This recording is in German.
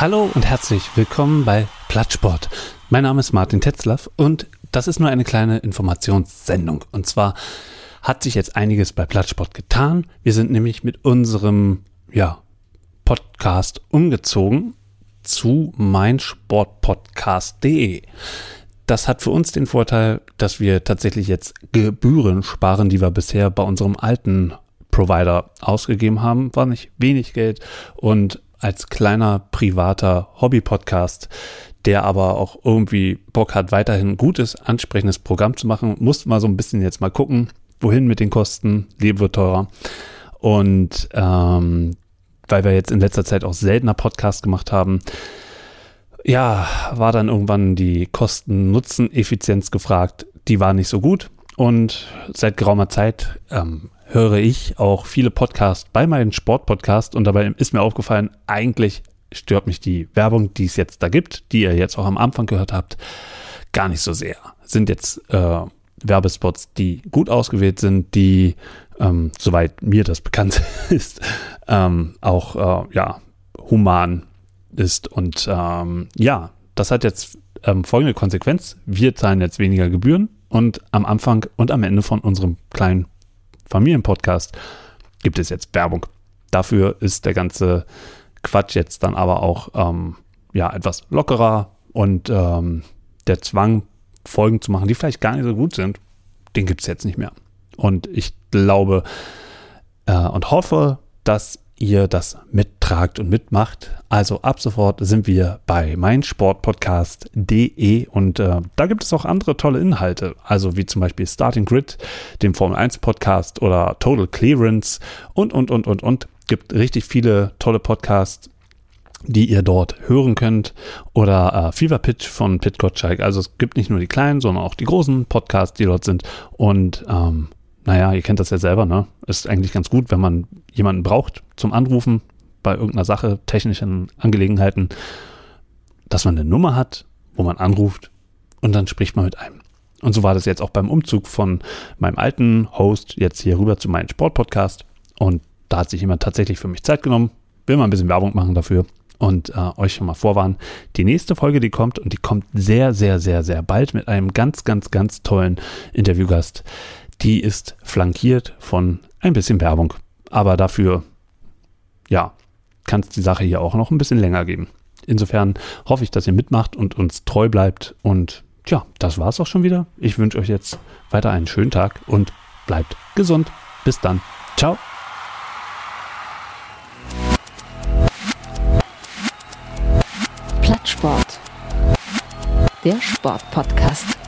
Hallo und herzlich willkommen bei Plattsport. Mein Name ist Martin Tetzlaff und das ist nur eine kleine Informationssendung. Und zwar hat sich jetzt einiges bei Plattsport getan. Wir sind nämlich mit unserem ja, Podcast umgezogen zu meinsportpodcast.de. Das hat für uns den Vorteil, dass wir tatsächlich jetzt Gebühren sparen, die wir bisher bei unserem alten Provider ausgegeben haben. War nicht wenig Geld und als kleiner privater Hobby-Podcast, der aber auch irgendwie Bock hat, weiterhin gutes, ansprechendes Programm zu machen, muss mal so ein bisschen jetzt mal gucken, wohin mit den Kosten, Leben wird teurer. Und ähm, weil wir jetzt in letzter Zeit auch seltener Podcast gemacht haben, ja, war dann irgendwann die Kosten-Nutzen-Effizienz gefragt. Die war nicht so gut. Und seit geraumer Zeit ähm, höre ich auch viele Podcasts bei meinem Sportpodcast und dabei ist mir aufgefallen, eigentlich stört mich die Werbung, die es jetzt da gibt, die ihr jetzt auch am Anfang gehört habt, gar nicht so sehr. Sind jetzt äh, Werbespots, die gut ausgewählt sind, die, ähm, soweit mir das bekannt ist, ähm, auch äh, ja, human ist. Und ähm, ja, das hat jetzt ähm, folgende Konsequenz. Wir zahlen jetzt weniger Gebühren und am Anfang und am Ende von unserem kleinen Familienpodcast gibt es jetzt Werbung. Dafür ist der ganze Quatsch jetzt dann aber auch ähm, ja, etwas lockerer und ähm, der Zwang, Folgen zu machen, die vielleicht gar nicht so gut sind, den gibt es jetzt nicht mehr. Und ich glaube äh, und hoffe, dass ihr das mittragt und mitmacht. Also ab sofort sind wir bei meinsportpodcast.de und äh, da gibt es auch andere tolle Inhalte, also wie zum Beispiel Starting Grid, dem Formel 1 Podcast oder Total Clearance und, und, und, und, und. Gibt richtig viele tolle Podcasts, die ihr dort hören könnt oder äh, Fever Pitch von Pit Gottschalk. Also es gibt nicht nur die kleinen, sondern auch die großen Podcasts, die dort sind und ähm, naja, ihr kennt das ja selber, ne? Ist eigentlich ganz gut, wenn man jemanden braucht zum Anrufen bei irgendeiner Sache, technischen Angelegenheiten, dass man eine Nummer hat, wo man anruft und dann spricht man mit einem. Und so war das jetzt auch beim Umzug von meinem alten Host jetzt hier rüber zu meinem Sportpodcast. Und da hat sich jemand tatsächlich für mich Zeit genommen, will mal ein bisschen Werbung machen dafür und äh, euch schon mal vorwarnen. Die nächste Folge, die kommt und die kommt sehr, sehr, sehr, sehr bald mit einem ganz, ganz, ganz tollen Interviewgast, die ist flankiert von ein bisschen Werbung. Aber dafür, ja, kann es die Sache hier auch noch ein bisschen länger geben. Insofern hoffe ich, dass ihr mitmacht und uns treu bleibt. Und ja, das war es auch schon wieder. Ich wünsche euch jetzt weiter einen schönen Tag und bleibt gesund. Bis dann. Ciao. Plattsport. Der Sportpodcast.